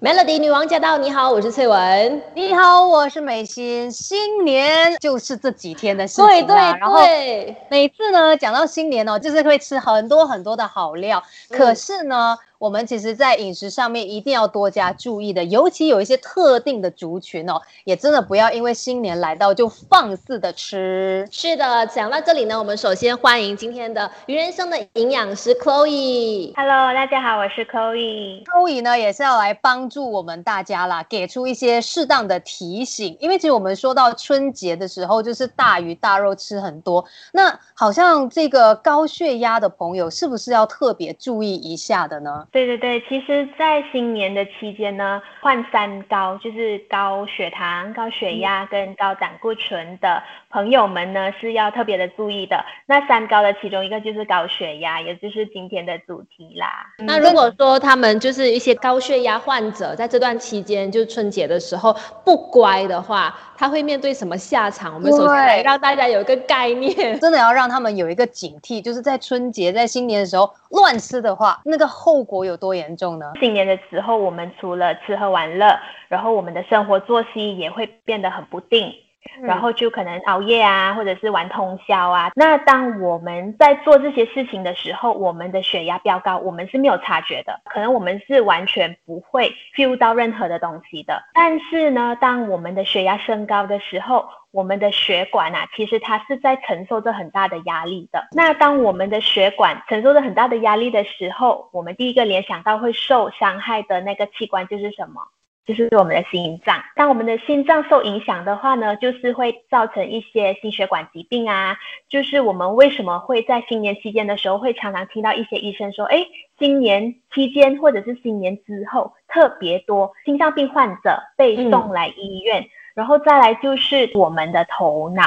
Melody 女王驾到！你好，我是翠文。你好，我是美心。新年就是这几天的事情对对对，每次呢讲到新年哦，就是会吃很多很多的好料。可是呢。我们其实，在饮食上面一定要多加注意的，尤其有一些特定的族群哦，也真的不要因为新年来到就放肆的吃。是的，讲到这里呢，我们首先欢迎今天的鱼人生的营养师 Chloe。Hello，大家好，我是 Chloe。Chloe 呢，也是要来帮助我们大家啦，给出一些适当的提醒。因为其实我们说到春节的时候，就是大鱼大肉吃很多，那好像这个高血压的朋友，是不是要特别注意一下的呢？对对对，其实，在新年的期间呢，患三高，就是高血糖、高血压跟高胆固醇的朋友们呢，是要特别的注意的。那三高的其中一个就是高血压，也就是今天的主题啦。那如果说他们就是一些高血压患者，在这段期间，就是春节的时候不乖的话，他会面对什么下场？我们首先来让大家有一个概念，真的要让他们有一个警惕，就是在春节、在新年的时候乱吃的话，那个后果。有多严重呢？新年的时候，我们除了吃喝玩乐，然后我们的生活作息也会变得很不定，然后就可能熬夜啊，或者是玩通宵啊。那当我们在做这些事情的时候，我们的血压飙高，我们是没有察觉的，可能我们是完全不会 feel 到任何的东西的。但是呢，当我们的血压升高的时候，我们的血管啊，其实它是在承受着很大的压力的。那当我们的血管承受着很大的压力的时候，我们第一个联想到会受伤害的那个器官就是什么？就是我们的心脏。当我们的心脏受影响的话呢，就是会造成一些心血管疾病啊。就是我们为什么会在新年期间的时候会常常听到一些医生说，哎，新年期间或者是新年之后特别多心脏病患者被送来医院。然后再来就是我们的头脑，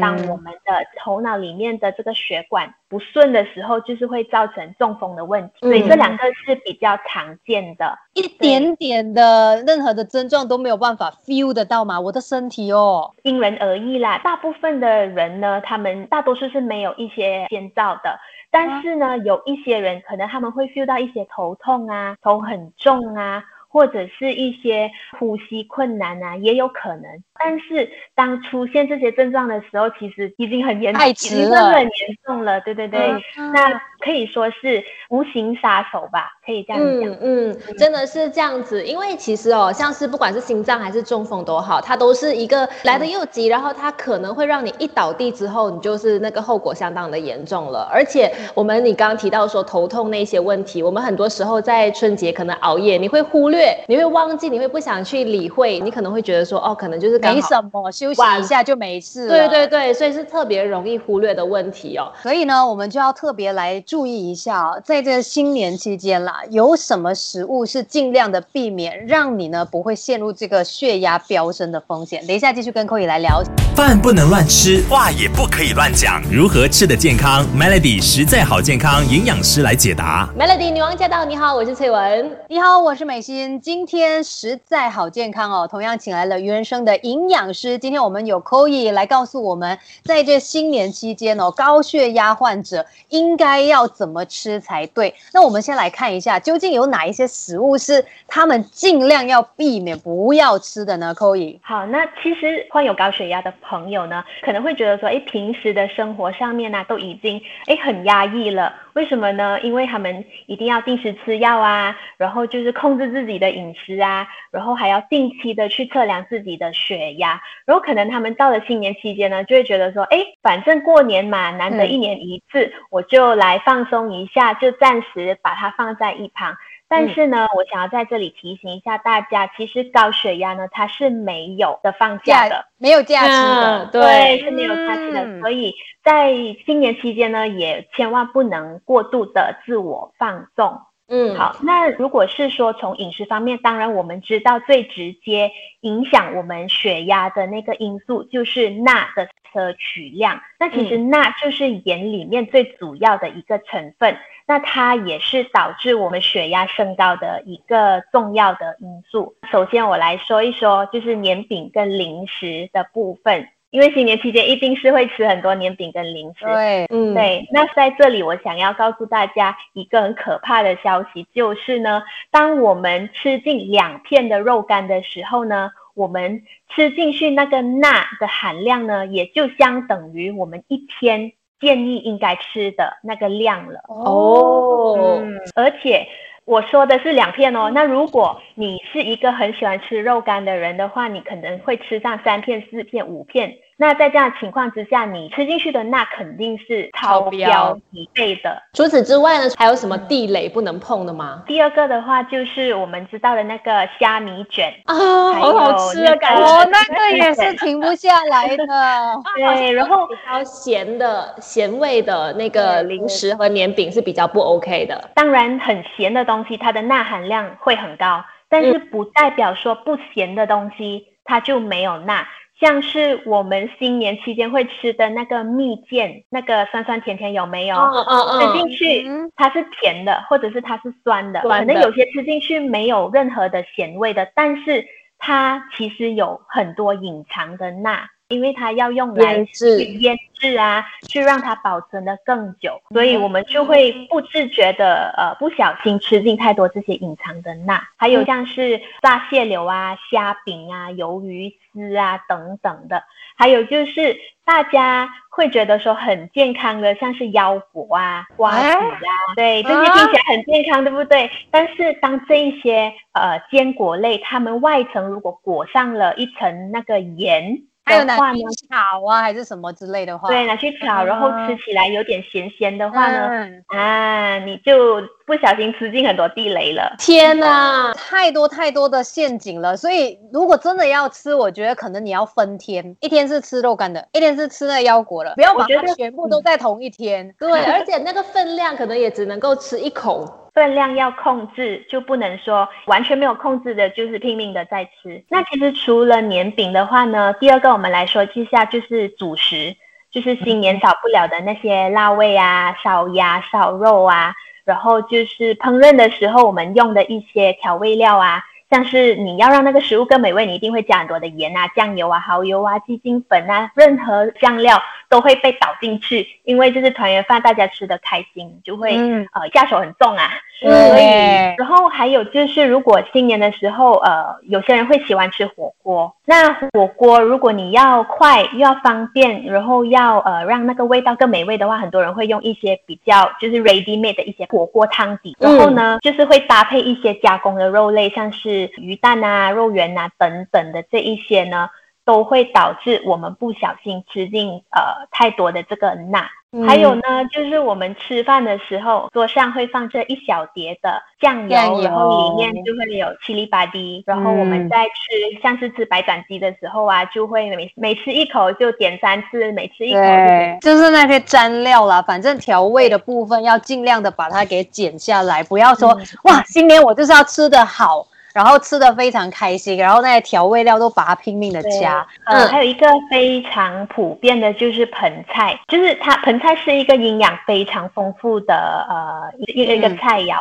当我们的头脑里面的这个血管不顺的时候，就是会造成中风的问题。所以这两个是比较常见的，一点点的任何的症状都没有办法 feel 得到嘛？我的身体哦，因人而异啦。大部分的人呢，他们大多数是没有一些先兆的，但是呢，有一些人可能他们会 feel 到一些头痛啊，头很重啊。或者是一些呼吸困难啊，也有可能。但是当出现这些症状的时候，其实已经很严重，已经很严重了。对对对，那可以说是无形杀手吧，可以这样讲。嗯嗯，真的是这样子。因为其实哦，像是不管是心脏还是中风都好，它都是一个来的又急，然后它可能会让你一倒地之后，你就是那个后果相当的严重了。而且我们你刚刚提到说头痛那些问题，我们很多时候在春节可能熬夜，你会忽略。你会忘记，你会不想去理会，你可能会觉得说，哦，可能就是没什么，休息一下就没事。对对对，所以是特别容易忽略的问题哦。所以呢，我们就要特别来注意一下哦，在这新年期间啦，有什么食物是尽量的避免，让你呢不会陷入这个血压飙升的风险。等一下继续跟寇宇来聊。饭不能乱吃，话也不可以乱讲，如何吃的健康？Melody 实在好健康，营养师来解答。Melody 女王驾到，你好，我是翠文。你好，我是美心。今天实在好健康哦，同样请来了鱼人生的营养师。今天我们有 Koi 来告诉我们，在这新年期间哦，高血压患者应该要要怎么吃才对。那我们先来看一下，究竟有哪一些食物是他们尽量要避免不要吃的呢？Koi，好，那其实患有高血压的朋友呢，可能会觉得说，哎，平时的生活上面呢，都已经哎很压抑了。为什么呢？因为他们一定要定时吃药啊，然后就是控制自己的饮食啊，然后还要定期的去测量自己的血压，然后可能他们到了新年期间呢，就会觉得说，哎，反正过年嘛，难得一年一次，我就来放松一下，就暂时把它放在一旁。但是呢，我想要在这里提醒一下大家，其实高血压呢，它是没有的放假的，没有假期的，对，是没有假期的。所以在新年期间呢，也千万不能过度的自我放纵。嗯，好，那如果是说从饮食方面，当然我们知道最直接影响我们血压的那个因素就是钠的摄取量。那其实钠就是盐里面最主要的一个成分。那它也是导致我们血压升高的一个重要的因素。首先，我来说一说，就是年饼跟零食的部分。因为新年期间一定是会吃很多年饼跟零食。对，嗯，对，那在这里我想要告诉大家一个很可怕的消息，就是呢，当我们吃进两片的肉干的时候呢，我们吃进去那个钠的含量呢，也就相等于我们一天建议应该吃的那个量了。哦，嗯，而且我说的是两片哦。那如果你是一个很喜欢吃肉干的人的话，你可能会吃上三片、四片、五片。那在这样的情况之下，你吃进去的钠肯定是超超标标几倍的。除此之外呢，还有什么地雷不能碰的吗？第二个的话，就是我们知道的那个虾米卷，啊，还好好吃的感觉。哦，那个也是停不下来的。对，然后比较咸的咸味的那个零食和年饼是比较不 OK 的。当然很咸的东西，它的钠含量会很高，但是不代表说不咸的东西它就没有钠。像是我们新年期间会吃的那个蜜饯，那个酸酸甜甜有没有？嗯嗯吃进去嗯。它是甜的，或者是它是酸的，酸的可能有些吃进去没有任何的咸味的，但是它其实有很多隐藏的钠，因为它要用来腌制。去腌制啊，去让它保存的更久，所以我们就会不自觉的呃不小心吃进太多这些隐藏的钠，还有像是炸蟹柳啊、虾饼啊、鱿鱼丝啊等等的，还有就是大家会觉得说很健康的，像是腰果啊、瓜子啊，对，这些听起来很健康，对不对？但是当这一些呃坚果类，它们外层如果裹上了一层那个盐还有拿去，炒啊，还是什么之类的话，对，拿去炒，然后嗯吃起来有点咸咸的话呢，嗯啊，你就不小心吃进很多地雷了。天哪！太多太多的陷阱了，所以如果真的要吃，我觉得可能你要分天，一天是吃肉干的，一天是吃那腰果的，不要把它全部都在同一天。对，而且那个分量可能也只能够吃一口。分量要控制，就不能说完全没有控制的，就是拼命的在吃。那其实除了年饼的话呢，第二个我们来说一下就是主食，就是新年少不了的那些腊味啊、烧鸭、烧肉啊，然后就是烹饪的时候我们用的一些调味料啊。像是你要让那个食物更美味，你一定会加很多的盐啊、酱油啊、蚝油啊、鸡精粉啊，任何酱料都会被倒进去，因为就是团圆饭，大家吃的开心，就会、嗯呃下手很重啊。所以，然后还有就是，如果新年的时候，呃，有些人会喜欢吃火锅。那火锅，如果你要快又要方便，然后要呃让那个味道更美味的话，很多人会用一些比较就是 ready made 的一些火锅汤底，然后呢，就是会搭配一些加工的肉类，像是鱼蛋啊、肉圆啊等等的这一些呢。都会导致我们不小心吃进呃太多的这个钠，还有呢，就是我们吃饭的时候，桌上会放这一小碟的酱油，酱油。然后里面就会有七里八滴。然后我们嗯。在吃，像是吃白斩鸡的时候啊，就会每每吃一口就点三次，每吃一口就，就是那些蘸料啦，反正调味的部分要尽量的把它给减下来，不要说、嗯。哇，今年我就是要吃的好，然后吃的非常开心，然后那些调味料都把它拼命的加。呃，嗯。还有一个非常普遍的就是盆菜，就是它盆菜是一个营养非常丰富的呃一个一个嗯菜肴，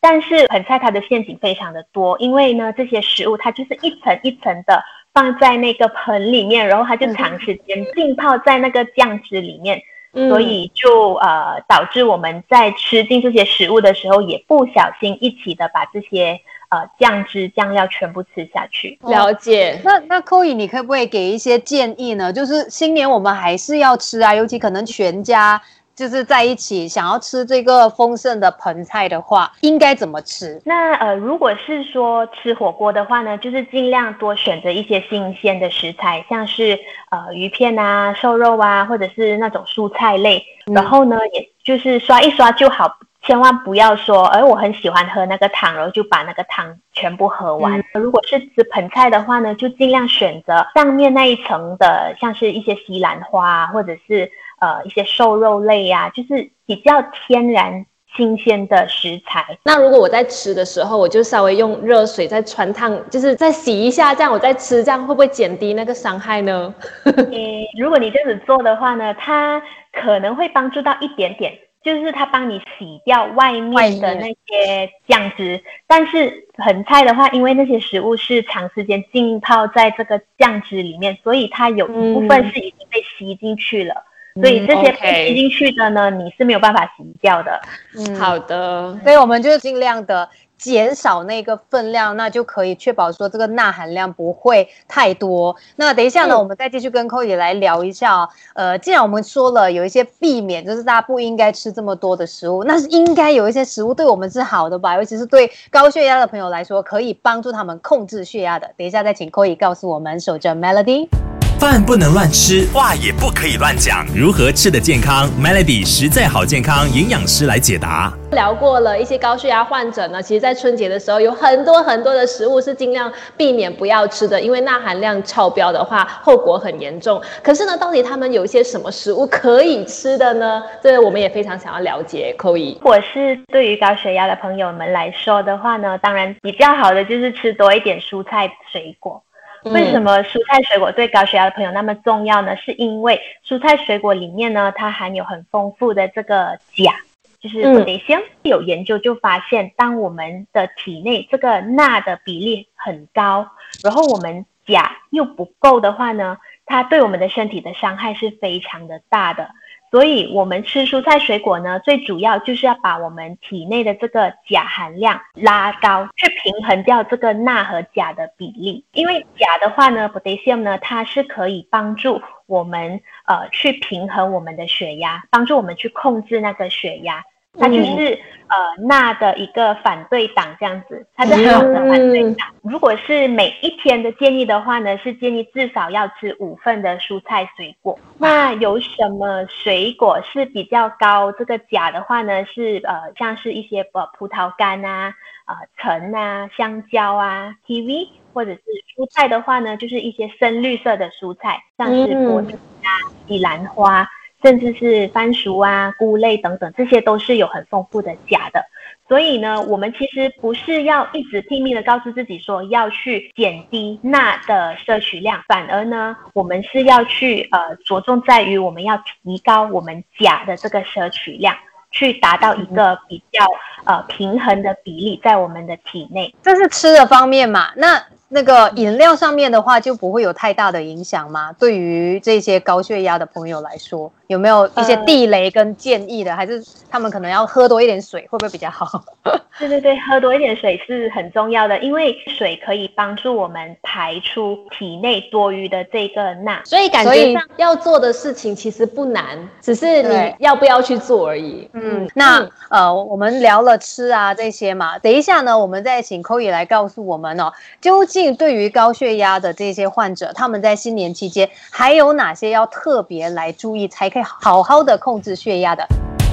但是盆菜它的陷阱非常的多，因为呢这些食物它就是一层一层的放在那个盆里面，然后它就嗯长时间浸泡在那个酱汁里面，嗯。所以就呃导致我们在吃进这些食物的时候，也不小心一起的把这些呃酱汁酱料全部吃下去。了解。那那寇颖，你可不可以给一些建议呢？就是新年我们还是要吃啊，尤其可能全家就是在一起想要吃这个丰盛的盆菜的话，应该怎么吃？那呃，如果是说吃火锅的话呢，就是尽量多选择一些新鲜的食材，像是呃鱼片啊、瘦肉啊，或者是那种蔬菜类。嗯然后呢，也就是刷一刷就好，千万不要说，哎，我很喜欢喝那个汤，然后就把那个汤全部喝完。嗯如果是吃盆菜的话呢，就尽量选择上面那一层的，像是一些西兰花啊或者是呃一些瘦肉类呀、就是比较天然新鲜的食材。那如果我在吃的时候，我就稍微用热水再穿烫，就是再洗一下，这样我再吃，这样会不会减低那个伤害呢？嗯，如果你这样子做的话呢，它可能会帮助到一点点，就是它帮你洗掉外面的那些酱汁。但是盆菜的话，因为那些食物是长时间浸泡在这个酱汁里面，所以它有一部分是已经被吸进去了。所以这些被吸进去的呢，你是没有办法洗掉的。嗯，好的。所以我们就尽量的。减少那个分量，那就可以确保说这个钠含量不会太多。那等一下呢，我们再继续跟 o y 来聊一下。呃，既然我们说了有一些避免，就是大家不应该吃这么多的食物，那是应该有一些食物对我们是好的吧？尤其是对高血压的朋友来说，可以帮助他们控制血压的。等一下再请 o y 告诉我们，守着 Melody。饭不能乱吃，话也不可以乱讲。如何吃的健康？Melody 实在好健康营养师来解答。聊过了一些高血压患者呢，其实，在春节的时候，有很多很多的食物是尽量避免不要吃的，因为钠含量超标的话，后果很严重。可是呢，到底他们有一些什么食物可以吃的呢？这我们也非常想要了解。扣一，如果是对于高血压的朋友们来说的话呢，当然比较好的就是吃多一点蔬菜水果。为什么蔬菜水果对高血压的朋友那么重要呢？是因为蔬菜水果里面呢，它含有很丰富的这个钾，就是我得先。有研究就发现，当我们的体内这个钠的比例很高，然后我们钾又不够的话呢，它对我们的身体的伤害是非常的大的。所以，我们吃蔬菜水果呢，最主要就是要把我们体内的这个钾含量拉高，去平衡掉这个钠和钾的比例。因为钾的话呢，potassium 呢，它是可以帮助我们呃去平衡我们的血压，帮助我们去控制那个血压。它就是呃钠的一个反对党这样子，它是好的反对党。如果是每一天的建议的话呢，是建议至少要吃五份的蔬菜水果。那有什么水果是比较高这个钾的话呢？是呃像是一些呃葡萄干啊、呃橙啊、香蕉啊、kiwi，或者是蔬菜的话呢，就是一些深绿色的蔬菜，像是菠菜啊、西兰花。甚至是番薯啊、菇类等等，这些都是有很丰富的钾的。所以呢，我们其实不是要一直拼命的告诉自己说要去减低钠的摄取量，反而呢，我们是要去呃着重在于我们要提高我们钾的这个摄取量，去达到一个比较呃平衡的比例在我们的体内。这是吃的方面嘛？那。那个饮料上面的话就不会有太大的影响吗？对于这些高血压的朋友来说，有没有一些地雷跟建议的？还是他们可能要喝多一点水，会不会比较好？对对对，喝多一点水是很重要的，因为水可以帮助我们排出体内多余的这个钠。所以感觉上要做的事情其实不难，只是你要不要去做而已。嗯，那呃，我们聊了吃啊这些嘛，等一下呢，我们再请 k o y 来告诉我们哦，究竟。对于高血压的这些患者，他们在新年期间还有哪些要特别来注意，才可以好好的控制血压的？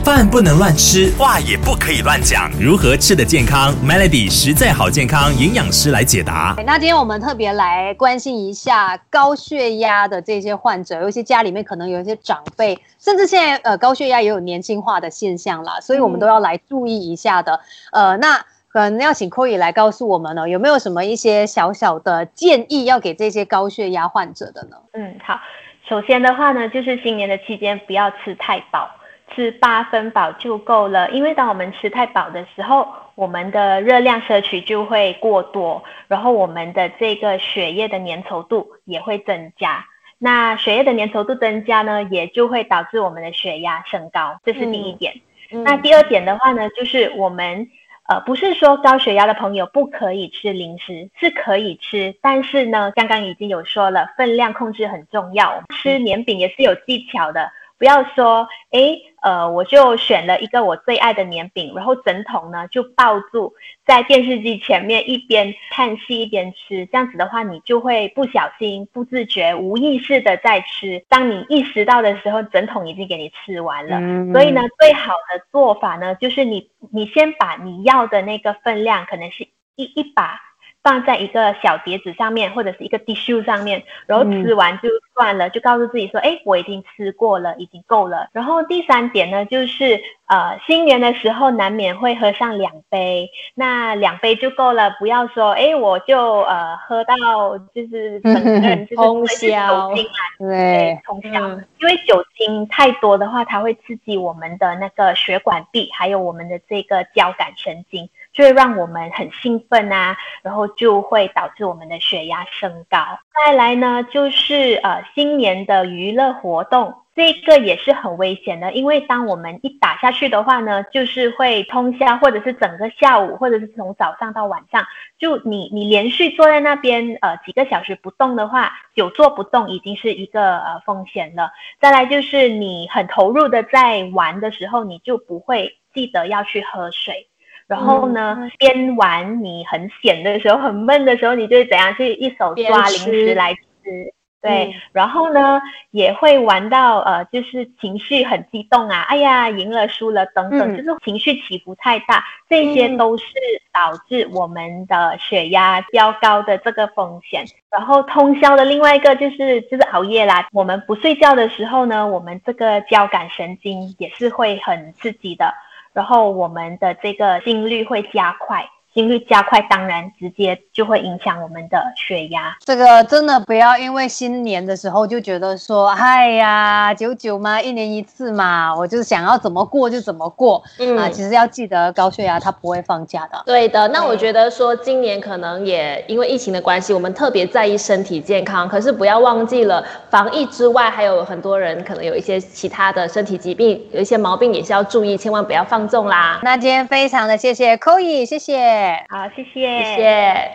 饭不能乱吃，话也不可以乱讲。如何吃的健康？Melody 实在好健康营养师来解答。那今天我们特别来关心一下高血压的这些患者，尤其家里面可能有一些长辈，甚至现在呃高血压也有年轻化的现象啦，所以我们都要来注意一下的。呃，那。可能要请 Koi 来告诉我们呢，有没有什么一些小小的建议要给这些高血压患者的呢？嗯，好，首先的话呢，就是新年的期间不要吃太饱，吃八分饱就够了。因为当我们吃太饱的时候，我们的热量摄取就会过多，然后我们的这个血液的粘稠度也会增加。那血液的粘稠度增加呢，也就会导致我们的血压升高，这是第一点。那第二点的话呢，就是我们。呃，不是说高血压的朋友不可以吃零食，是可以吃，但是呢，刚刚已经有说了，分量控制很重要，吃年饼也是有技巧的。不要说，哎，呃，我就选了一个我最爱的年饼，然后整桶呢就抱住在电视机前面，一边看戏一边吃，这样子的话，你就会不小心、不自觉、无意识的在吃。当你意识到的时候，整桶已经给你吃完了。所以呢，最好的做法呢，就是你你先把你要的那个分量，可能是一一把放在一个小碟子上面，或者是一个 tissue 上面，然后吃完就算了，就告诉自己说，哎，我已经吃过了，已经够了。然后第三点呢，就是呃，新年的时候难免会喝上两杯，那两杯就够了，不要说，哎，我就呃喝到就是整个人 就是通宵，对，通宵，因为酒精太多的话，它会刺激我们的那个血管壁，还有我们的这个交感神经。就会让我们很兴奋啊，然后就会导致我们的血压升高。再来呢，就是呃新年的娱乐活动，这个也是很危险的，因为当我们一打下去的话呢，就是会通宵，或者是整个下午，或者是从早上到晚上，就你你连续坐在那边呃几个小时不动的话，久坐不动已经是一个呃风险了。再来就是你很投入的在玩的时候，你就不会记得要去喝水。然后呢，边玩你很闲的时候，很闷的时候，你就怎样去一手抓零食来吃，对。然后呢，也会玩到呃，就是情绪很激动啊，哎呀，赢了输了等等，就是情绪起伏太大，这些都是导致我们的血压飙高的这个风险。然后通宵的另外一个就是就是熬夜啦，我们不睡觉的时候呢，我们这个交感神经也是会很刺激的。然后我们的这个心率会加快。心率加快，当然直接就会影响我们的血压。这个真的不要因为新年的时候就觉得说，哎呀，九九嘛，一年一次嘛，我就是想要怎么过就怎么过。嗯啊，其实要记得高血压它不会放假的。对的，那我觉得说今年可能也因为疫情的关系，我们特别在意身体健康。可是不要忘记了，防疫之外，还有很多人可能有一些其他的身体疾病，有一些毛病也是要注意，千万不要放纵啦。那今天非常的谢谢 Koi，谢谢。好，谢谢，谢谢。